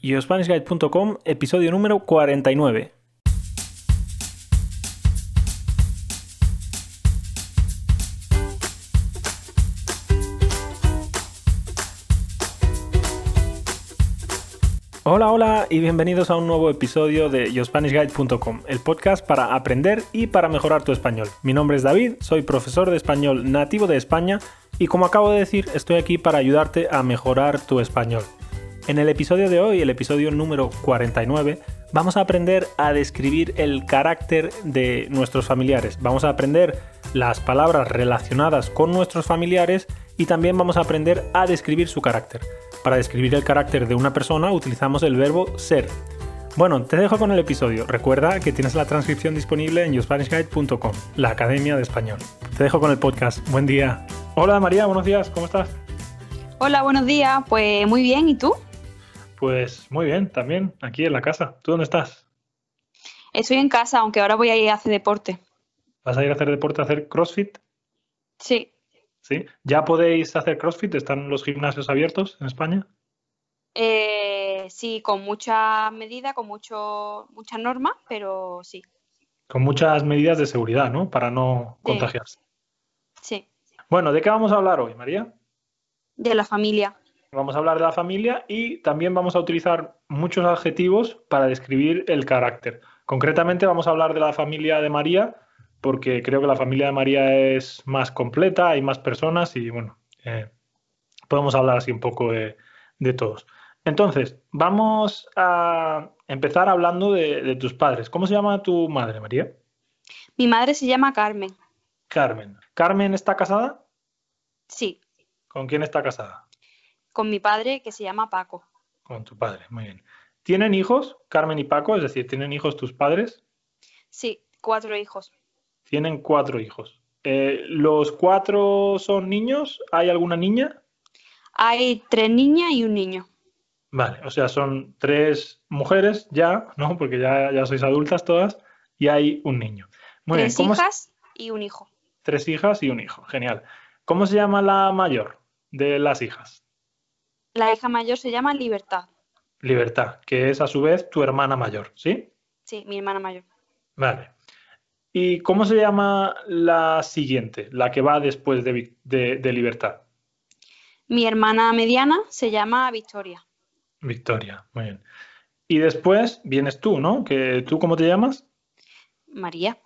YoSpanishGuide.com, episodio número 49. Hola, hola y bienvenidos a un nuevo episodio de YoSpanishGuide.com, el podcast para aprender y para mejorar tu español. Mi nombre es David, soy profesor de español nativo de España y como acabo de decir, estoy aquí para ayudarte a mejorar tu español. En el episodio de hoy, el episodio número 49, vamos a aprender a describir el carácter de nuestros familiares. Vamos a aprender las palabras relacionadas con nuestros familiares y también vamos a aprender a describir su carácter. Para describir el carácter de una persona utilizamos el verbo ser. Bueno, te dejo con el episodio. Recuerda que tienes la transcripción disponible en yourspanishguide.com, la Academia de Español. Te dejo con el podcast. Buen día. Hola María, buenos días. ¿Cómo estás? Hola, buenos días. Pues muy bien. ¿Y tú? Pues muy bien, también aquí en la casa. ¿Tú dónde estás? Estoy en casa, aunque ahora voy a ir a hacer deporte. ¿Vas a ir a hacer deporte, a hacer CrossFit? Sí. ¿Sí? ¿Ya podéis hacer CrossFit? ¿Están los gimnasios abiertos en España? Eh, sí, con muchas medidas, con mucho, muchas normas, pero sí. Con muchas medidas de seguridad, ¿no? Para no Sí. contagiarse. Sí. Bueno, ¿de qué vamos a hablar hoy, María? De la familia. Vamos a hablar de la familia y también vamos a utilizar muchos adjetivos para describir el carácter. Concretamente vamos a hablar de la familia de María porque creo que la familia de María es más completa, hay más personas y bueno, eh, podemos hablar así un poco de, de todos. Entonces, vamos a empezar hablando de, de tus padres. ¿Cómo se llama tu madre, María? Mi madre se llama Carmen. Carmen. ¿Carmen está casada? Sí. ¿Con quién está casada? Con mi padre que se llama Paco. Con tu padre, muy bien. ¿Tienen hijos, Carmen y Paco? Es decir, ¿tienen hijos tus padres? Sí, cuatro hijos. Tienen cuatro hijos. Eh, ¿Los cuatro son niños? ¿Hay alguna niña? Hay tres niñas y un niño. Vale, o sea, son tres mujeres ya, ¿no? Porque ya, ya sois adultas todas, y hay un niño. Muy bien, tres ¿cómo se- hijas y un hijo. Tres hijas y un hijo, genial. ¿Cómo se llama la mayor de las hijas? La hija mayor se llama Libertad. Libertad, que es a su vez tu hermana mayor, ¿sí? Sí, mi hermana mayor. Vale. ¿Y cómo se llama la siguiente, la que va después de, de- de Libertad? Mi hermana mediana se llama Victoria. Victoria, muy bien. Y después vienes tú, ¿no? Que, ¿Tú cómo te llamas? María.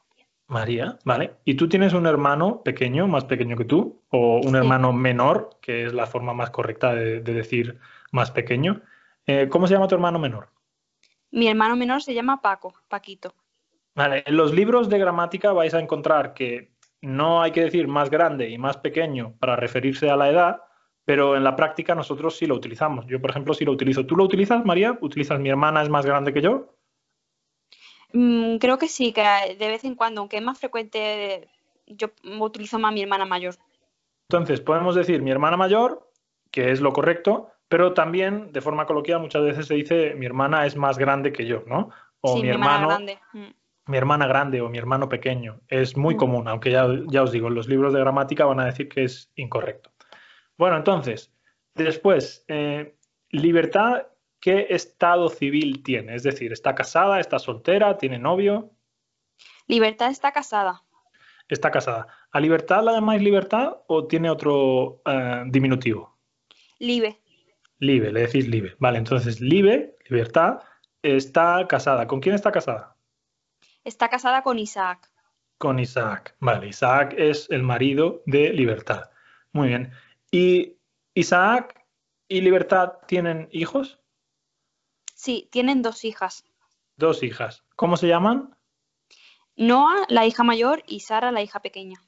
María, ¿vale? ¿Y tú tienes un hermano pequeño, más pequeño que tú? ¿O un Sí. hermano menor, que es la forma más correcta de, de decir más pequeño? Eh, ¿cómo se llama tu hermano menor? Mi hermano menor se llama Paco, Paquito. Vale, en los libros de gramática vais a encontrar que no hay que decir más grande y más pequeño para referirse a la edad, pero en la práctica nosotros sí lo utilizamos. Yo, por ejemplo, sí lo utilizo. ¿Tú lo utilizas, María? ¿Utilizas mi hermana es más grande que yo? Mm, creo que sí, que de vez en cuando, aunque es más frecuente, yo utilizo más a mi hermana mayor. Entonces, podemos decir mi hermana mayor, que es lo correcto, pero también de forma coloquial muchas veces se dice mi hermana es más grande que yo, ¿no? O sí, mi hermano, grande. Mm. mi hermana grande o mi hermano pequeño. Es muy Mm. común, aunque ya, ya os digo, en los libros de gramática van a decir que es incorrecto. Bueno, entonces, después, eh, libertad, ¿qué estado civil tiene? Es decir, ¿está casada, está soltera, tiene novio? Libertad está casada. Está casada. ¿A libertad la llamáis libertad o tiene otro eh, diminutivo? Libe. Libe, le decís Libe. Vale, entonces Libe, libertad, está casada. ¿Con quién está casada? Está casada con Isaac. Con Isaac. Vale, Isaac es el marido de libertad. Muy bien. ¿Y Isaac y libertad tienen hijos? Sí, tienen dos hijas. Dos hijas. ¿Cómo se llaman? Noah, la hija mayor, y Sara, la hija pequeña.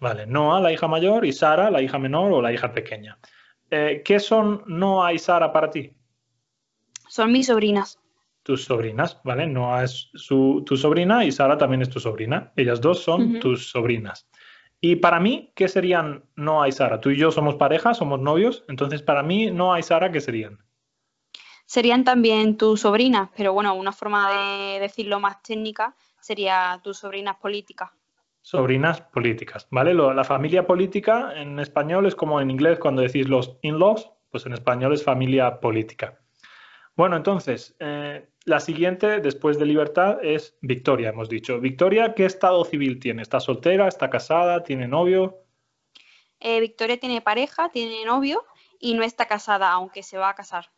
Vale, Noah, la hija mayor, y Sara, la hija menor o la hija pequeña. Eh, ¿qué son Noah y Sara para ti? Son mis sobrinas. tus sobrinas, ¿vale? Noah es su, tu sobrina y Sara también es tu sobrina. Ellas dos son tus sobrinas. Y para mí, ¿qué serían Noah y Sara? Tú y yo somos pareja, somos novios, entonces para mí Noah y Sara, ¿qué serían? Serían también tus sobrinas, pero bueno, una forma de decirlo más técnica sería tus sobrinas políticas. Sobrinas políticas, ¿vale? Lo- la familia política en español es como en inglés cuando decís los in-laws, pues en español es familia política. Bueno, entonces, eh, la siguiente, después de libertad, es Victoria, hemos dicho. Victoria, ¿qué estado civil tiene? ¿Está soltera? ¿Está casada? ¿Tiene novio? Eh, Victoria tiene pareja, tiene novio y no está casada, aunque se va a casar.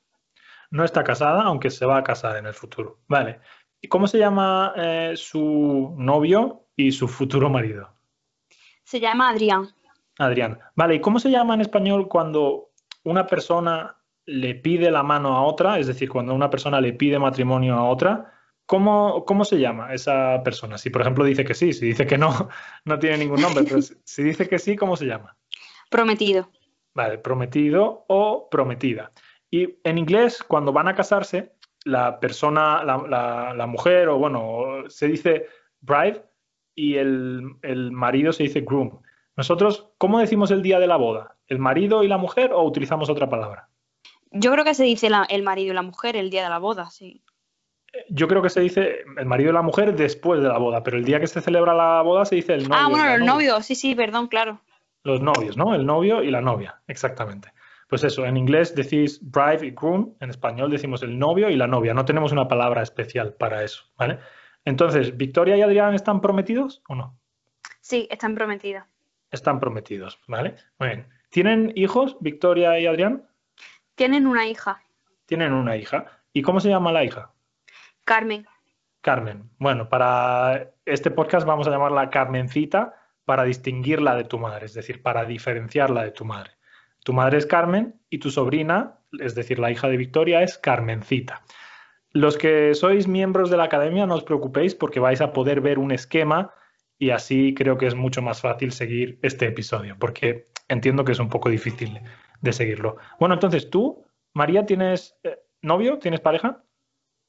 No está casada, aunque se va a casar en el futuro. Vale. ¿Y cómo se llama eh, su novio y su futuro marido? Se llama Adrián. Adrián. Vale, ¿y cómo se llama en español cuando una persona le pide la mano a otra? Es decir, cuando una persona le pide matrimonio a otra, ¿cómo, cómo se llama esa persona? Si, por ejemplo, dice que sí, si dice que no, no tiene ningún nombre, pero si dice que sí, ¿cómo se llama? Prometido. Vale, prometido o prometida. Y en inglés, cuando van a casarse, la persona, la, mujer, o bueno, se dice bride y el, marido se dice groom. Nosotros, ¿cómo decimos el día de la boda? ¿El marido y la mujer o utilizamos otra palabra? Yo creo que se dice el marido y la mujer el día de la boda, sí. Yo creo que se dice el marido y la mujer después de la boda, pero el día que se celebra la boda se dice el novio. Ah, bueno, el novio, sí, sí, perdón, claro. Los novios, ¿no? El novio y la novia, exactamente. Pues eso, en inglés decís bride y groom, en español decimos el novio y la novia. No tenemos una palabra especial para eso, ¿vale? Entonces, ¿Victoria y Adrián están prometidos o no? Sí, están prometidos. Están prometidos, ¿vale? Muy bien. ¿Tienen hijos, Victoria y Adrián? Tienen una hija. Tienen una hija. ¿Y cómo se llama la hija? Carmen. Carmen. Bueno, para este podcast vamos a llamarla Carmencita para distinguirla de tu madre, es decir, para diferenciarla de tu madre. Tu madre es Carmen y tu sobrina, es decir, la hija de Victoria, es Carmencita. Los que sois miembros de la academia, no os preocupéis porque vais a poder ver un esquema y así creo que es mucho más fácil seguir este episodio, porque entiendo que es un poco difícil de seguirlo. Bueno, entonces tú, María, ¿tienes eh, novio? ¿Tienes pareja?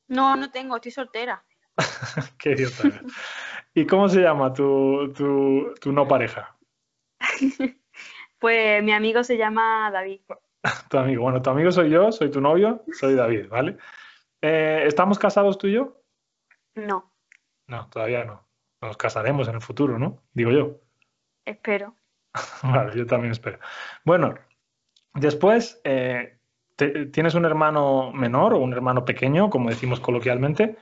No, no tengo, estoy soltera. Qué idiota. ¿Y cómo se llama tu, tu no pareja? Pues mi amigo se llama David. tu amigo, bueno, tu amigo soy yo, soy tu novio, soy David, ¿vale? Eh, ¿Estamos casados tú y yo? No. No, todavía no. Nos casaremos en el futuro, ¿no? Digo yo. Espero. vale, yo también espero. Bueno, después, eh, ¿tienes un hermano menor o un hermano pequeño, como decimos coloquialmente?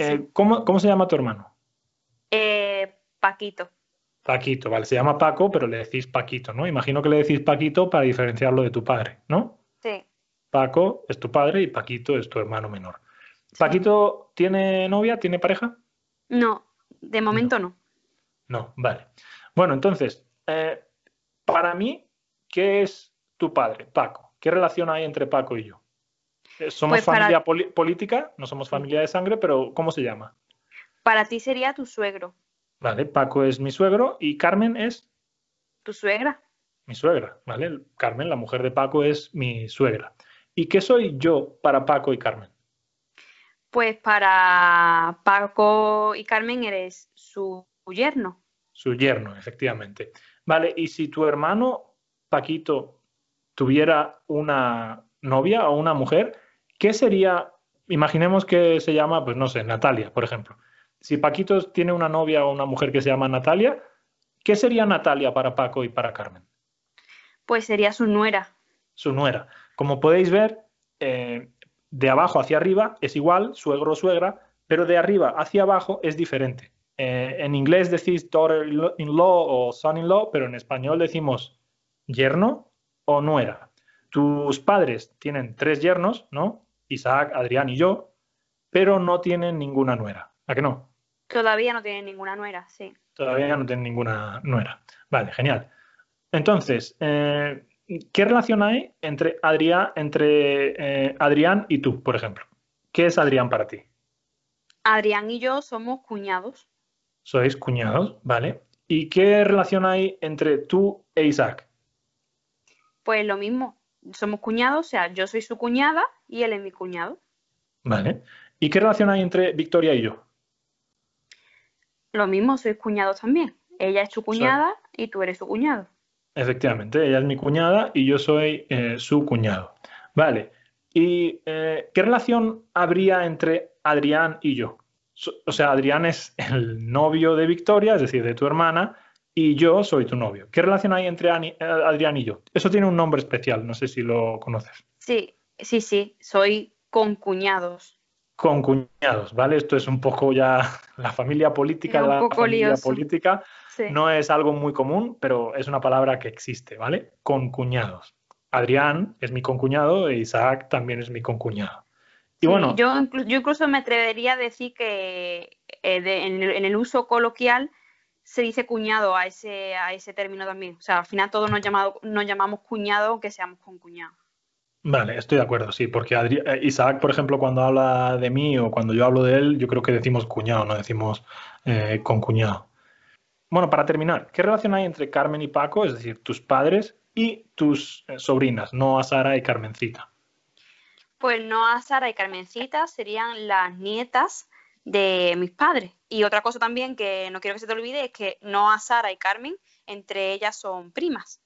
Eh, ¿cómo, ¿Cómo se llama tu hermano? Paquito. Paquito, vale, se llama Paco, pero le decís Paquito, ¿no? Imagino que le decís Paquito para diferenciarlo de tu padre, ¿no? Sí. Paco es tu padre y Paquito es tu hermano menor. ¿Paquito tiene novia? ¿Tiene pareja? No, de momento no. No, vale. Bueno, entonces, eh, para mí, ¿qué es tu padre, Paco? ¿Qué relación hay entre Paco y yo? Eh, somos pues familia política, no somos familia de sangre, pero ¿cómo se llama? Para ti sería tu suegro. Vale, Paco es mi suegro y Carmen es... Tu suegra. Mi suegra, ¿vale? Carmen, la mujer de Paco, es mi suegra. ¿Y qué soy yo para Paco y Carmen? Pues para Paco y Carmen eres su yerno. Su yerno, efectivamente. Vale, y si tu hermano Paquito tuviera una novia o una mujer, ¿qué sería? Imaginemos que se llama, pues no sé, Natalia, por ejemplo. Si Paquito tiene una novia o una mujer que se llama Natalia, ¿qué sería Natalia para Paco y para Carmen? Pues sería su nuera. Su nuera. Como podéis ver, eh, de abajo hacia arriba es igual, suegro o suegra, pero de arriba hacia abajo es diferente. Eh, en inglés decís daughter-in-law o son-in-law, pero en español decimos yerno o nuera. Tus padres tienen tres yernos, ¿no? Isaac, Adrián y yo, pero no tienen ninguna nuera. ¿A que no? Todavía no tienen ninguna nuera, sí. Todavía no tienen ninguna nuera. Vale, genial. Entonces, eh, ¿qué relación hay entre, Adrián, entre eh, Adrián y tú, por ejemplo? ¿Qué es Adrián para ti? Adrián y yo somos cuñados. Sois cuñados, vale. ¿Y qué relación hay entre tú e Isaac? Pues lo mismo. Somos cuñados, o sea, yo soy su cuñada y él es mi cuñado. Vale. ¿Y qué relación hay entre Victoria y yo? Lo mismo, sois cuñados también. Ella es tu cuñada y tú eres su cuñado. Efectivamente, ella es mi cuñada y yo soy eh, su cuñado. Vale. ¿Y eh, qué relación habría entre Adrián y yo? o sea, Adrián es el novio de Victoria, es decir, de tu hermana, y yo soy tu novio. ¿Qué relación hay entre Adrián y yo? Eso tiene un nombre especial, no sé si lo conoces. Sí, sí, sí. Soy con cuñados. Con cuñados, ¿vale? Esto es un poco ya la familia política, un la poco familia lioso. política. Sí. No es algo muy común, pero es una palabra que existe, ¿vale? Concuñados. Adrián es mi concuñado e Isaac también es mi concuñado. Y Sí, bueno, yo, inclu- yo incluso me atrevería a decir que eh, de- en, el, en el uso coloquial se dice cuñado a ese, a ese término también. O sea, al final todos nos, llamado- nos llamamos cuñado aunque seamos concuñados. Vale, estoy de acuerdo, sí, porque eh, Isaac, por ejemplo, cuando habla de mí o cuando yo hablo de él, yo creo que decimos cuñado, no decimos eh, concuñado. Bueno, para terminar, ¿qué relación hay entre Carmen y Paco, es decir, tus padres y tus eh, sobrinas, Noa, Sara y Carmencita? Pues Noa, Sara y Carmencita serían las nietas de mis padres. Y otra cosa también que no quiero que se te olvide es que Noa, Sara y Carmen, entre ellas son primas.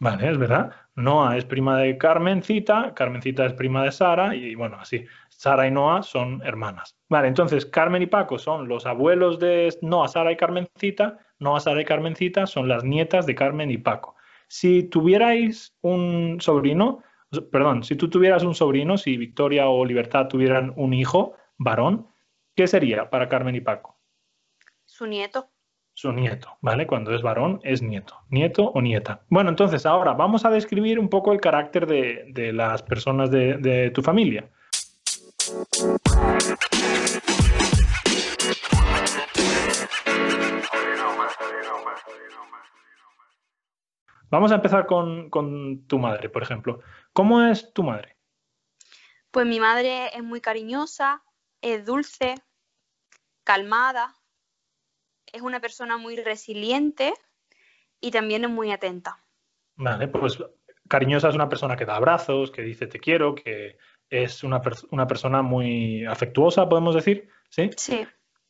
Vale, es verdad. Noa es prima de Carmencita, Carmencita es prima de Sara y bueno, así. Sara y Noa son hermanas. Vale, entonces Carmen y Paco son los abuelos de Noa, Sara y Carmencita. Noa, Sara y Carmencita son las nietas de Carmen y Paco. Si tuvierais un sobrino, perdón, si tú tuvieras un sobrino, si Victoria o Libertad tuvieran un hijo varón, ¿qué sería para Carmen y Paco? Su nieto. Su nieto, ¿vale? Cuando es varón es nieto, nieto o nieta. Bueno, entonces ahora vamos a describir un poco el carácter de, de las personas de, de tu familia. Vamos a empezar con, con tu madre, por ejemplo. ¿Cómo es tu madre? Pues mi madre es muy cariñosa, es dulce, calmada, es una persona muy resiliente y también es muy atenta. Vale, pues cariñosa es una persona que da abrazos, que dice te quiero, que es una, per- una persona muy afectuosa, podemos decir, ¿sí? Sí,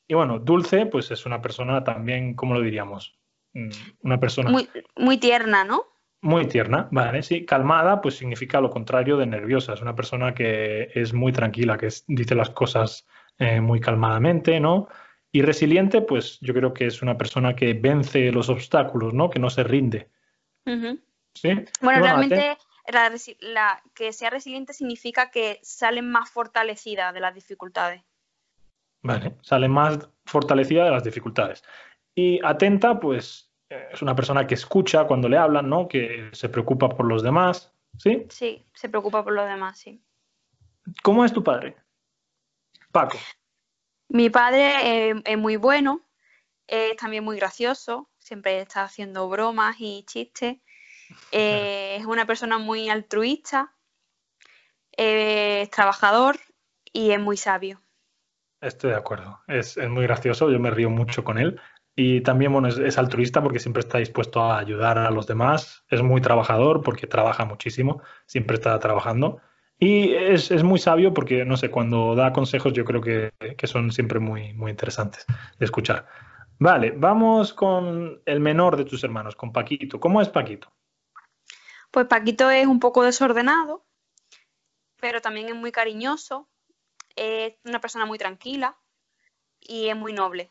Y bueno, dulce, pues es una persona también, ¿cómo lo diríamos? Mm, Una persona muy, muy tierna, ¿no? muy tierna, ¿vale? Sí, calmada, pues significa lo contrario de nerviosa. Es una persona que es muy tranquila, que es- dice las cosas eh, muy calmadamente, ¿no? Y resiliente, pues yo creo que es una persona que vence los obstáculos, ¿no? Que no se rinde. ¿sí? Bueno, realmente la resi- la- que sea resiliente significa que salen más fortalecida de las dificultades. Vale, sale más fortalecida de las dificultades. Y atenta, pues eh, es una persona que escucha cuando le hablan, ¿no? Que se preocupa por los demás, ¿sí? Sí, se preocupa por los demás, sí. ¿Cómo es tu padre? Paco. Mi padre es muy bueno, es también muy gracioso, siempre está haciendo bromas y chistes. Eh, es una persona muy altruista, es trabajador y es muy sabio. Estoy de acuerdo. Es, es muy gracioso, yo me río mucho con él. Y también, bueno, es, es altruista porque siempre está dispuesto a ayudar a los demás. Es muy trabajador porque trabaja muchísimo, siempre está trabajando. Y es, es muy sabio porque, no sé, cuando da consejos yo creo que, que son siempre muy, muy interesantes de escuchar. Vale, vamos con el menor de tus hermanos, con Paquito. ¿Cómo es Paquito? Pues Paquito es un poco desordenado, pero también es muy cariñoso, es una persona muy tranquila y es muy noble.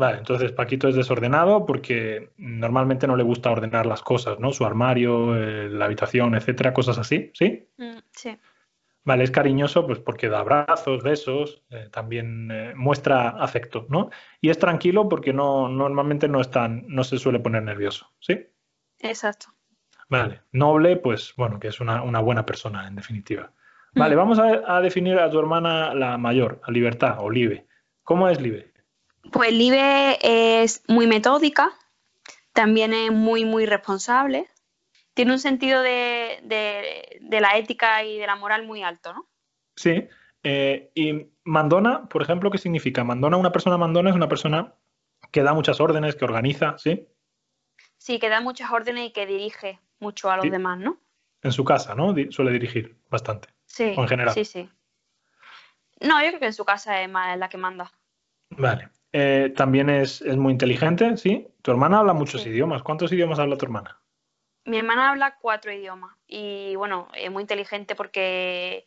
Vale, entonces Paquito es desordenado porque normalmente no le gusta ordenar las cosas, ¿no? Su armario, eh, la habitación, etcétera, cosas así, ¿sí? Mm, sí. Vale, es cariñoso pues porque da abrazos, besos, eh, también eh, muestra afecto, ¿no? Y es tranquilo porque no, normalmente no es tan, no se suele poner nervioso, ¿sí? Exacto. Vale, noble, pues bueno, que es una, una buena persona en definitiva. Vale, Mm. vamos a, a definir a tu hermana la mayor, a Libertad o Libe. ¿Cómo es Libe? Pues Libe es muy metódica, también es muy, muy responsable, tiene un sentido de, de- de la ética y de la moral muy alto, ¿no? Sí. eh, y mandona, por ejemplo, ¿qué significa? Mandona, una persona mandona es una persona que da muchas órdenes, que organiza, ¿sí? Sí, que da muchas órdenes y que dirige mucho a los Sí. demás, ¿no? En su casa, ¿no? Suele dirigir bastante. Sí, O en general. sí, sí. No, yo creo que en su casa es más la que manda. Vale. Eh, también es, es muy inteligente, ¿sí? Tu hermana habla muchos Sí. idiomas. ¿Cuántos idiomas habla tu hermana? Mi hermana habla cuatro idiomas y bueno, es muy inteligente porque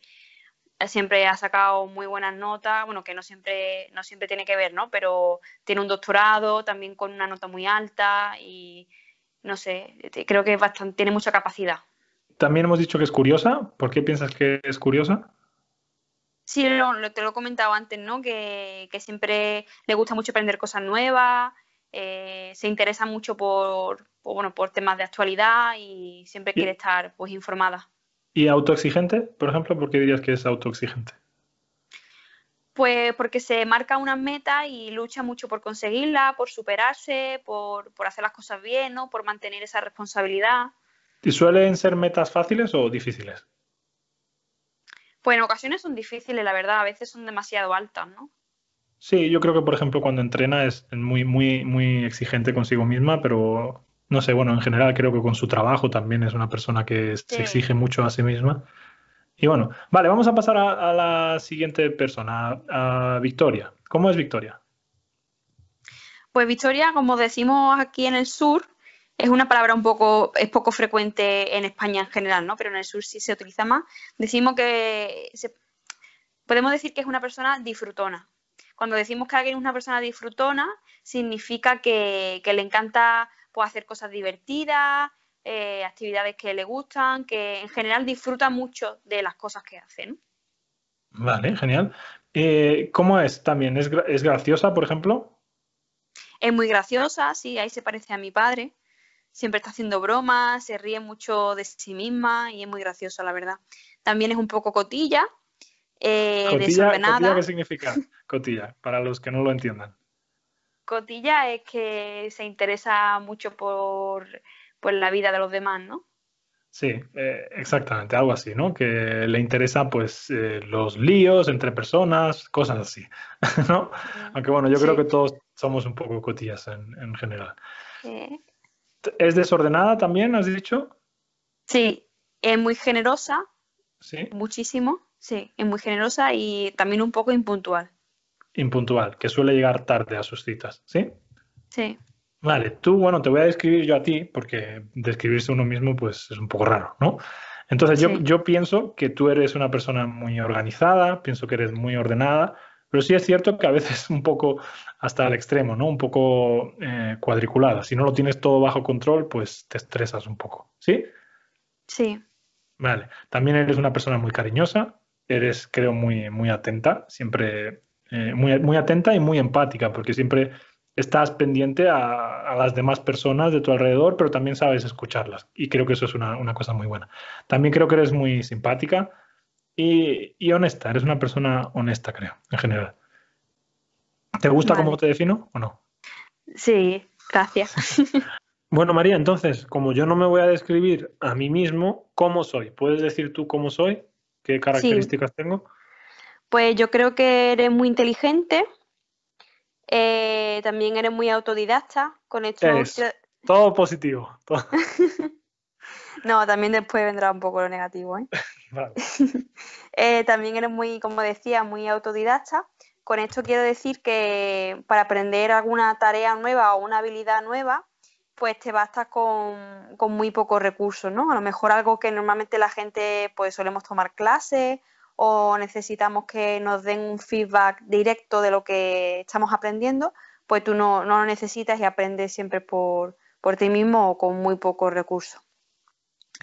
siempre ha sacado muy buenas notas, bueno, que no siempre, no siempre tiene que ver, ¿no? Pero tiene un doctorado también con una nota muy alta y no sé, creo que bastante, tiene mucha capacidad. También hemos dicho que es curiosa. ¿Por qué piensas que es curiosa? Sí, lo, te lo he comentado antes, ¿no? Que, siempre le gusta mucho aprender cosas nuevas, eh, se interesa mucho por, bueno, por temas de actualidad y siempre quiere estar pues informada. ¿Y autoexigente, por ejemplo? ¿Por qué dirías que es autoexigente? Pues porque se marca unas metas y lucha mucho por conseguirlas, por superarse, por, por hacer las cosas bien, ¿no? Por mantener esa responsabilidad. ¿Y suelen ser metas fáciles o difíciles? Pues en ocasiones son difíciles, la verdad, a veces son demasiado altas, ¿no? Sí, yo creo que, por ejemplo, cuando entrena es muy, muy, muy exigente consigo misma, pero no sé, bueno, en general creo que con su trabajo también es una persona que se exige mucho a sí misma. Y bueno, vale, vamos a pasar a, la siguiente persona, a Victoria. ¿Cómo es Victoria? Pues Victoria, como decimos aquí en el sur, es una palabra un poco, es poco frecuente en España en general, ¿no? Pero en el sur sí se utiliza más. Decimos que podemos decir que es una persona disfrutona. Cuando decimos que alguien es una persona disfrutona, significa que, le encanta pues, hacer cosas divertidas, eh, actividades que le gustan, que en general disfruta mucho de las cosas que hace, ¿no? Vale, genial. Eh, ¿Cómo es también? ¿Es, ¿Es graciosa, por ejemplo? Es muy graciosa, sí, ahí se parece a mi padre siempre está haciendo bromas, se ríe mucho de sí misma y es muy graciosa, la verdad. También es un poco cotilla, eh, desordenada. ¿Cotilla qué significa? Cotilla, para los que no lo entiendan. Cotilla es que se interesa mucho por, la vida de los demás, ¿no? Sí, eh, exactamente, algo así, ¿no? Que le interesa pues eh, los líos entre personas, cosas así, ¿no? Aunque bueno, yo creo que todos somos un poco cotillas en, en general. Sí. ¿Es desordenada también, has dicho? Sí, es muy generosa. Sí. Muchísimo, sí, es muy generosa y también un poco impuntual. Impuntual, que suele llegar tarde a sus citas, ¿sí? Sí. Vale, tú, bueno, te voy a describir yo a ti, porque describirse uno mismo, pues es un poco raro, ¿no? Entonces yo, yo pienso que tú eres una persona muy organizada, pienso que eres muy ordenada, pero sí es cierto que a veces un poco hasta el extremo, ¿no? Un poco eh, cuadriculada. Si no lo tienes todo bajo control, pues te estresas un poco. ¿Sí? Sí. Vale. También eres una persona muy cariñosa, eres, creo, muy, muy atenta, siempre eh, muy, muy atenta y muy empática, porque siempre estás pendiente a, las demás personas de tu alrededor, pero también sabes escucharlas. Y creo que eso es una, una cosa muy buena. También creo que eres muy simpática y, honesta, eres una persona honesta, creo, en general. ¿Te gusta cómo te defino o no? Sí, gracias. Bueno, María, entonces, como yo no me voy a describir a mí mismo, ¿cómo soy? ¿Puedes decir tú cómo soy? ¿Qué características tengo? Pues yo creo que eres muy inteligente, eh, también eres muy autodidacta. Con esto. todo positivo. no, también después vendrá un poco lo negativo. ¿eh? Eh, también eres muy, como decía, muy autodidacta. Con esto quiero decir que para aprender alguna tarea nueva o una habilidad nueva, pues te bastas con, con muy pocos recursos, ¿no? A lo mejor algo que normalmente la gente pues solemos tomar clases o necesitamos que nos den un feedback directo de lo que estamos aprendiendo, pues tú no, no lo necesitas y aprendes siempre por, por ti mismo o con muy pocos recursos.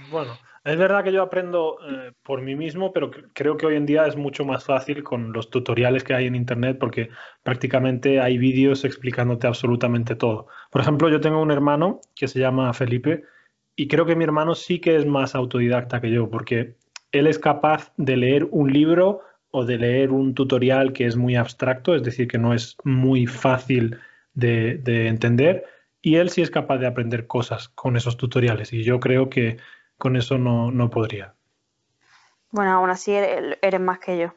Bueno, es verdad que yo aprendo eh, por mí mismo, pero creo que hoy en día es mucho más fácil con los tutoriales que hay en Internet porque prácticamente hay vídeos explicándote absolutamente todo. Por ejemplo, yo tengo un hermano que se llama Felipe y creo que mi hermano sí que es más autodidacta que yo porque él es capaz de leer un libro o de leer un tutorial que es muy abstracto, es decir, que no es muy fácil de, de entender y él sí es capaz de aprender cosas con esos tutoriales y yo creo que con eso no, podría. Bueno, aún así eres, más que yo,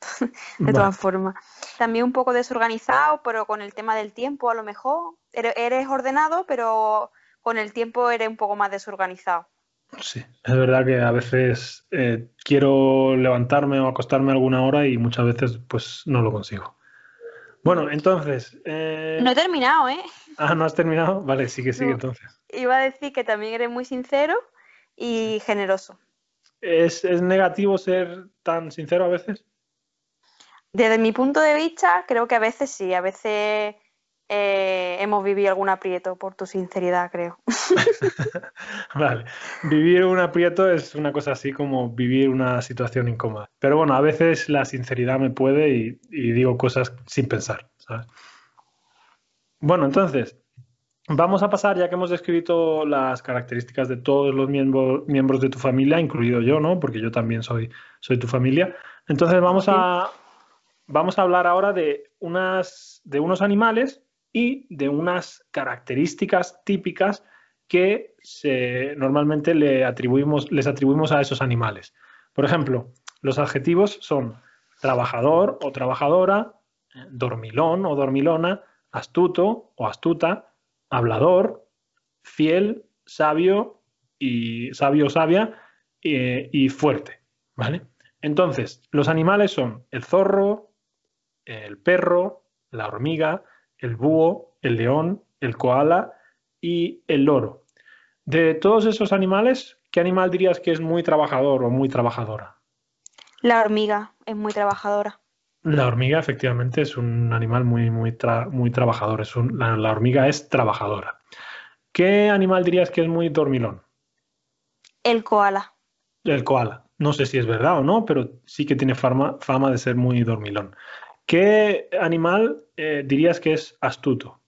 de todas formas. También un poco desorganizado, pero con el tema del tiempo a lo mejor. Eres, ordenado, pero con el tiempo eres un poco más desorganizado. Sí, es verdad que a veces eh, quiero levantarme o acostarme alguna hora y muchas veces pues no lo consigo. Bueno, entonces... Eh, no he terminado, ¿eh? Ah, ¿no has terminado? Vale, sigue, sigue entonces. Iba a decir que también eres muy sincero y generoso. ¿Es, negativo ser tan sincero a veces? Desde mi punto de vista, creo que a veces sí, a veces eh, hemos vivido algún aprieto por tu sinceridad, creo. vale. Vivir un aprieto es una cosa así como vivir una situación incómoda. Pero bueno, a veces la sinceridad me puede y, digo cosas sin pensar. Bueno, entonces, vamos a pasar, ya que hemos descrito las características de todos los miembros de tu familia, incluido yo, ¿no? Porque yo también soy, soy tu familia. Entonces vamos a, vamos a hablar ahora de, unas, de unos animales y de unas características típicas que normalmente le atribuimos, les atribuimos a esos animales. Por ejemplo, los adjetivos son trabajador o trabajadora, dormilón o dormilona, astuto o astuta, hablador, fiel, sabio y sabio sabia eh, y fuerte. ¿vale? Entonces, los animales son el zorro, el perro, la hormiga, el búho, el león, el koala y el loro. De todos esos animales, ¿qué animal dirías que es muy trabajador o muy trabajadora? La hormiga es muy trabajadora. La hormiga efectivamente es un animal muy, muy, muy trabajador. Es la, hormiga es trabajadora. ¿Qué animal dirías que es muy dormilón? El koala. El koala. No sé si es verdad o no, pero sí que tiene fama, fama de ser muy dormilón. ¿Qué animal eh, dirías que es astuto?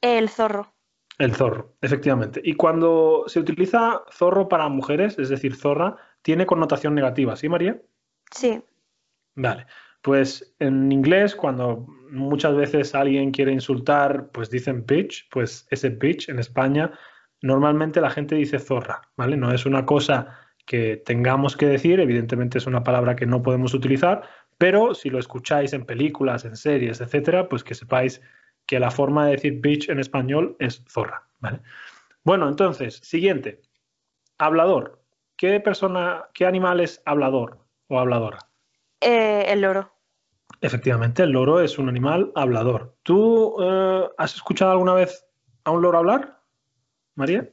El zorro. El zorro, efectivamente. Y cuando se utiliza zorro para mujeres, es decir, zorra, tiene connotación negativa, ¿sí, María? Sí. Vale. Pues en inglés, cuando muchas veces alguien quiere insultar, pues dicen bitch, pues ese bitch en España, normalmente la gente dice zorra, ¿vale? No es una cosa que tengamos que decir, evidentemente es una palabra que no podemos utilizar, pero si lo escucháis en películas, en series, etcétera, pues que sepáis que la forma de decir bitch en español es zorra. Bueno, entonces, siguiente. Hablador. ¿Qué persona, qué animal es hablador o habladora? Eh, el loro. Efectivamente, el loro es un animal hablador. ¿Tú eh, has escuchado alguna vez a un loro hablar, María?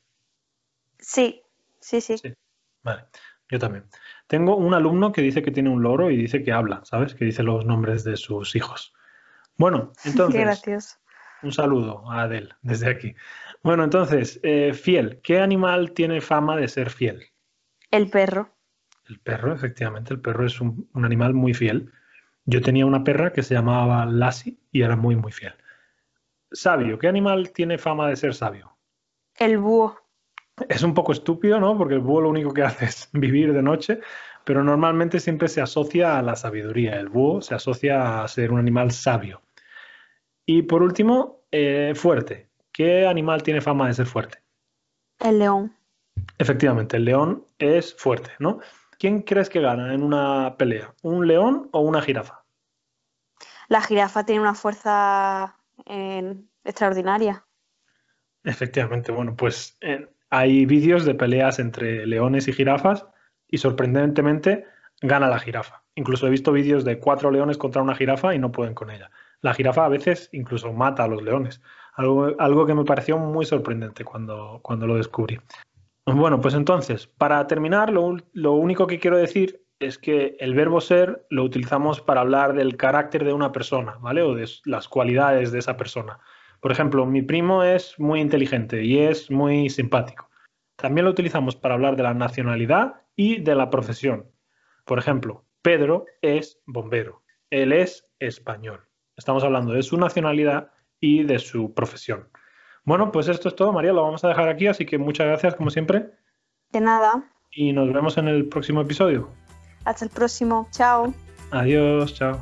Sí, sí, sí. sí. Vale, yo también. Tengo un alumno que dice que tiene un loro y dice que habla, ¿sabes? Que dice los nombres de sus hijos. Bueno, entonces. Qué gracioso. Un saludo a Adel desde aquí. Bueno, entonces, eh, fiel. ¿Qué animal tiene fama de ser fiel? El perro. El perro, efectivamente, el perro es un, un animal muy fiel. Yo tenía una perra que se llamaba Lassie y era muy, muy fiel. Sabio. ¿Qué animal tiene fama de ser sabio? El búho. Es un poco estúpido, ¿no? Porque el búho lo único que hace es vivir de noche, pero normalmente siempre se asocia a la sabiduría. El búho se asocia a ser un animal sabio. Y por último, eh, fuerte. ¿Qué animal tiene fama de ser fuerte? El león. Efectivamente, el león es fuerte, ¿no? ¿Quién crees que gana en una pelea? ¿Un león o una jirafa? La jirafa tiene una fuerza eh, extraordinaria. Efectivamente, bueno, pues hay vídeos de peleas entre leones y jirafas y sorprendentemente gana la jirafa. Incluso he visto vídeos de cuatro leones contra una jirafa y no pueden con ella. La jirafa a veces incluso mata a los leones. Algo, que me pareció muy sorprendente cuando, cuando lo descubrí. Bueno, pues entonces, para terminar, lo, único que quiero decir es que el verbo ser lo utilizamos para hablar del carácter de una persona, ¿vale? O de las cualidades de esa persona. Por ejemplo, mi primo es muy inteligente y es muy simpático. También lo utilizamos para hablar de la nacionalidad y de la profesión. Por ejemplo, Pedro es bombero. Él es español. Estamos hablando de su nacionalidad y de su profesión. Bueno, pues esto es todo, María. Lo vamos a dejar aquí, así que muchas gracias, como siempre. De nada. Y nos vemos en el próximo episodio. Hasta el próximo. Chao. Adiós, chao.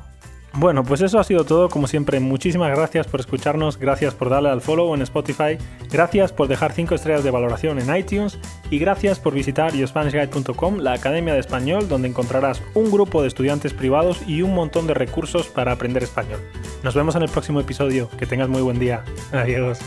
Bueno, pues eso ha sido todo. Como siempre, muchísimas gracias por escucharnos, gracias por darle al follow en Spotify, gracias por dejar 5 estrellas de valoración en iTunes y gracias por visitar YoSpanishGuide.com, la academia de español, donde encontrarás un grupo de estudiantes privados y un montón de recursos para aprender español. Nos vemos en el próximo episodio. Que tengas muy buen día. Adiós.